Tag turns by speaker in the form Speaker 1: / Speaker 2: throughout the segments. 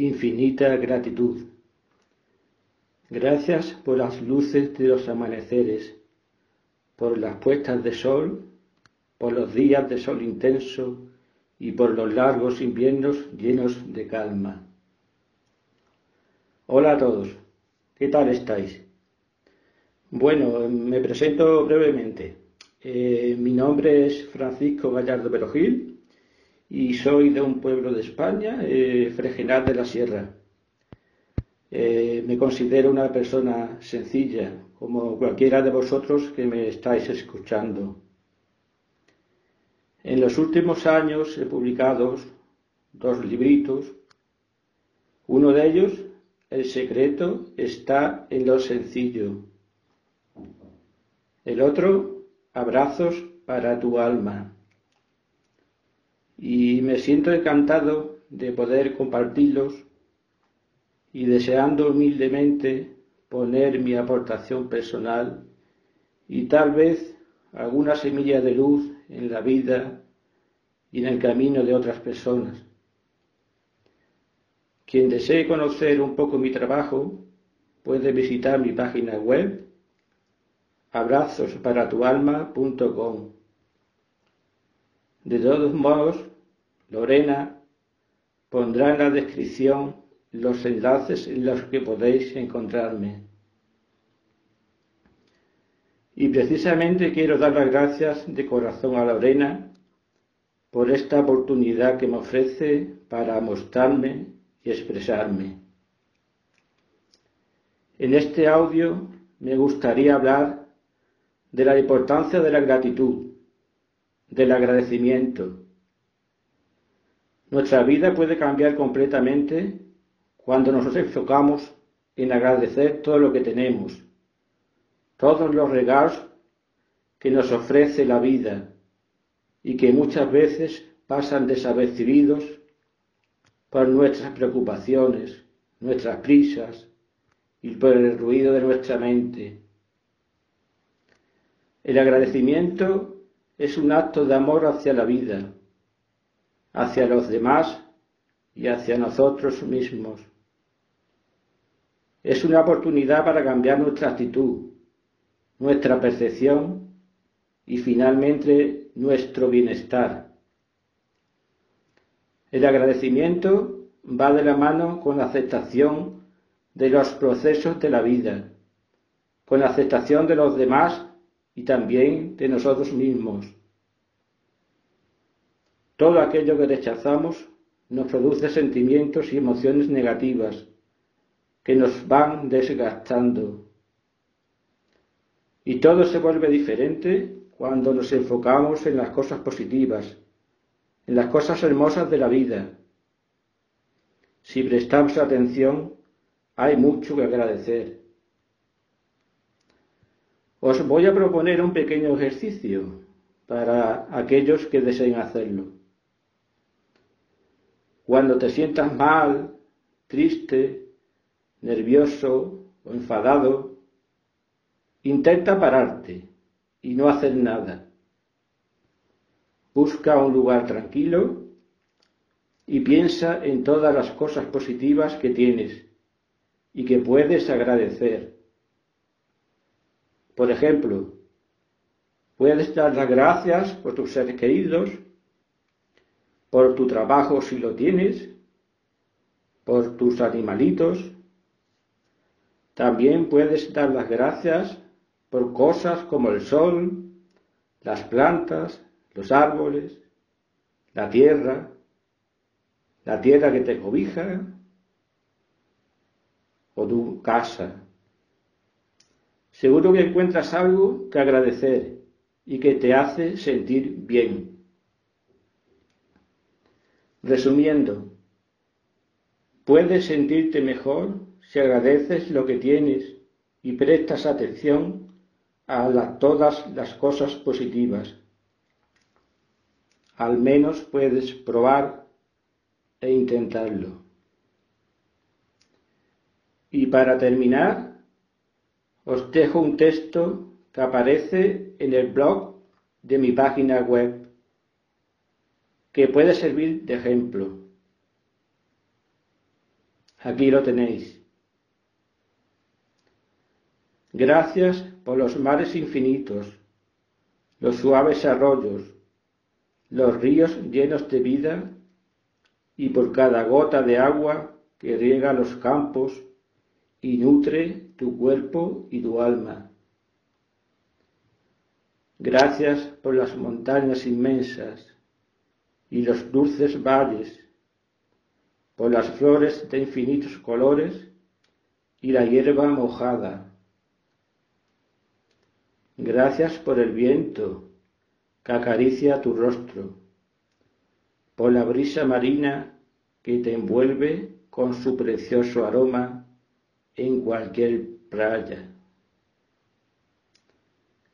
Speaker 1: Infinita gratitud. Gracias por las luces de los amaneceres, por las puestas de sol, por los días de sol intenso y por los largos inviernos llenos de calma. Hola a todos, ¿qué tal estáis? Bueno, me presento brevemente. Eh, mi nombre es Francisco Gallardo Perogil y soy de un pueblo de España, eh, Fregenal de la Sierra. Eh, me considero una persona sencilla, como cualquiera de vosotros que me estáis escuchando. En los últimos años he publicado dos libritos. Uno de ellos, El secreto, está en lo sencillo. El otro, Abrazos para tu alma y me siento encantado de poder compartirlos y deseando humildemente poner mi aportación personal y tal vez alguna semilla de luz en la vida y en el camino de otras personas. Quien desee conocer un poco mi trabajo puede visitar mi página web abrazosparatualma.com. De todos modos, Lorena pondrá en la descripción los enlaces en los que podéis encontrarme. Y precisamente quiero dar las gracias de corazón a Lorena por esta oportunidad que me ofrece para mostrarme y expresarme. En este audio me gustaría hablar de la importancia de la gratitud, del agradecimiento, nuestra vida puede cambiar completamente cuando nos enfocamos en agradecer todo lo que tenemos, todos los regalos que nos ofrece la vida y que muchas veces pasan desapercibidos por nuestras preocupaciones, nuestras prisas y por el ruido de nuestra mente. El agradecimiento es un acto de amor hacia la vida hacia los demás y hacia nosotros mismos. Es una oportunidad para cambiar nuestra actitud, nuestra percepción y finalmente nuestro bienestar. El agradecimiento va de la mano con la aceptación de los procesos de la vida, con la aceptación de los demás y también de nosotros mismos. Todo aquello que rechazamos nos produce sentimientos y emociones negativas que nos van desgastando. Y todo se vuelve diferente cuando nos enfocamos en las cosas positivas, en las cosas hermosas de la vida. Si prestamos atención, hay mucho que agradecer. Os voy a proponer un pequeño ejercicio para aquellos que deseen hacerlo. Cuando te sientas mal, triste, nervioso o enfadado, intenta pararte y no hacer nada. Busca un lugar tranquilo y piensa en todas las cosas positivas que tienes y que puedes agradecer. Por ejemplo, puedes dar las gracias por tus seres queridos, por tu trabajo si lo tienes, por tus animalitos. También puedes dar las gracias por cosas como el sol, las plantas, los árboles, la tierra, la tierra que te cobija o tu casa. Seguro que encuentras algo que agradecer y que te hace sentir bien. Resumiendo, puedes sentirte mejor si agradeces lo que tienes y prestas atención a todas las cosas positivas. Al menos puedes probar e intentarlo. Y para terminar, os dejo un texto que aparece en el blog de mi página web que puede servir de ejemplo. Aquí lo tenéis. Gracias por los mares infinitos, los suaves arroyos, los ríos llenos de vida y por cada gota de agua que riega los campos y nutre tu cuerpo y tu alma. Gracias por las montañas inmensas y los dulces valles, por las flores de infinitos colores y la hierba mojada Gracias por el viento que acaricia tu rostro, por la brisa marina que te envuelve con su precioso aroma en cualquier playa.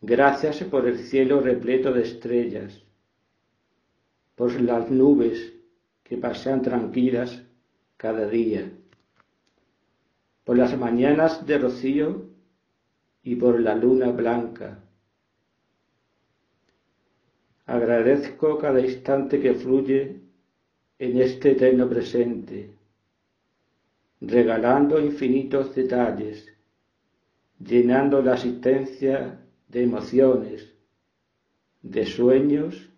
Speaker 1: Gracias por el cielo repleto de estrellas, por las nubes que pasean tranquilas cada día, por las mañanas de rocío y por la luna blanca. Agradezco cada instante que fluye en este eterno presente, regalando infinitos detalles, llenando la asistencia de emociones, de sueños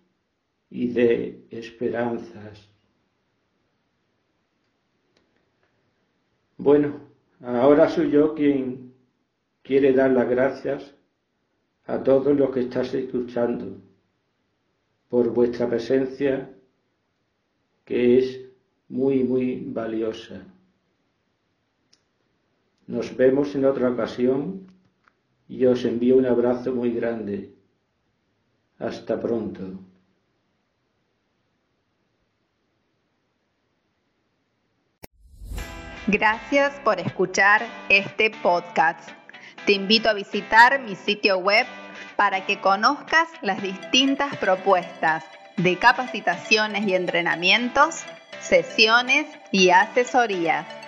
Speaker 1: y de esperanzas. Bueno, ahora soy yo quien quiere dar las gracias a todos los que estáis escuchando por vuestra presencia que es muy, muy valiosa. Nos vemos en otra ocasión y os envío un abrazo muy grande. Hasta pronto.
Speaker 2: Gracias por escuchar este podcast. Te invito a visitar mi sitio web para que conozcas las distintas propuestas de capacitaciones y entrenamientos, sesiones y asesorías.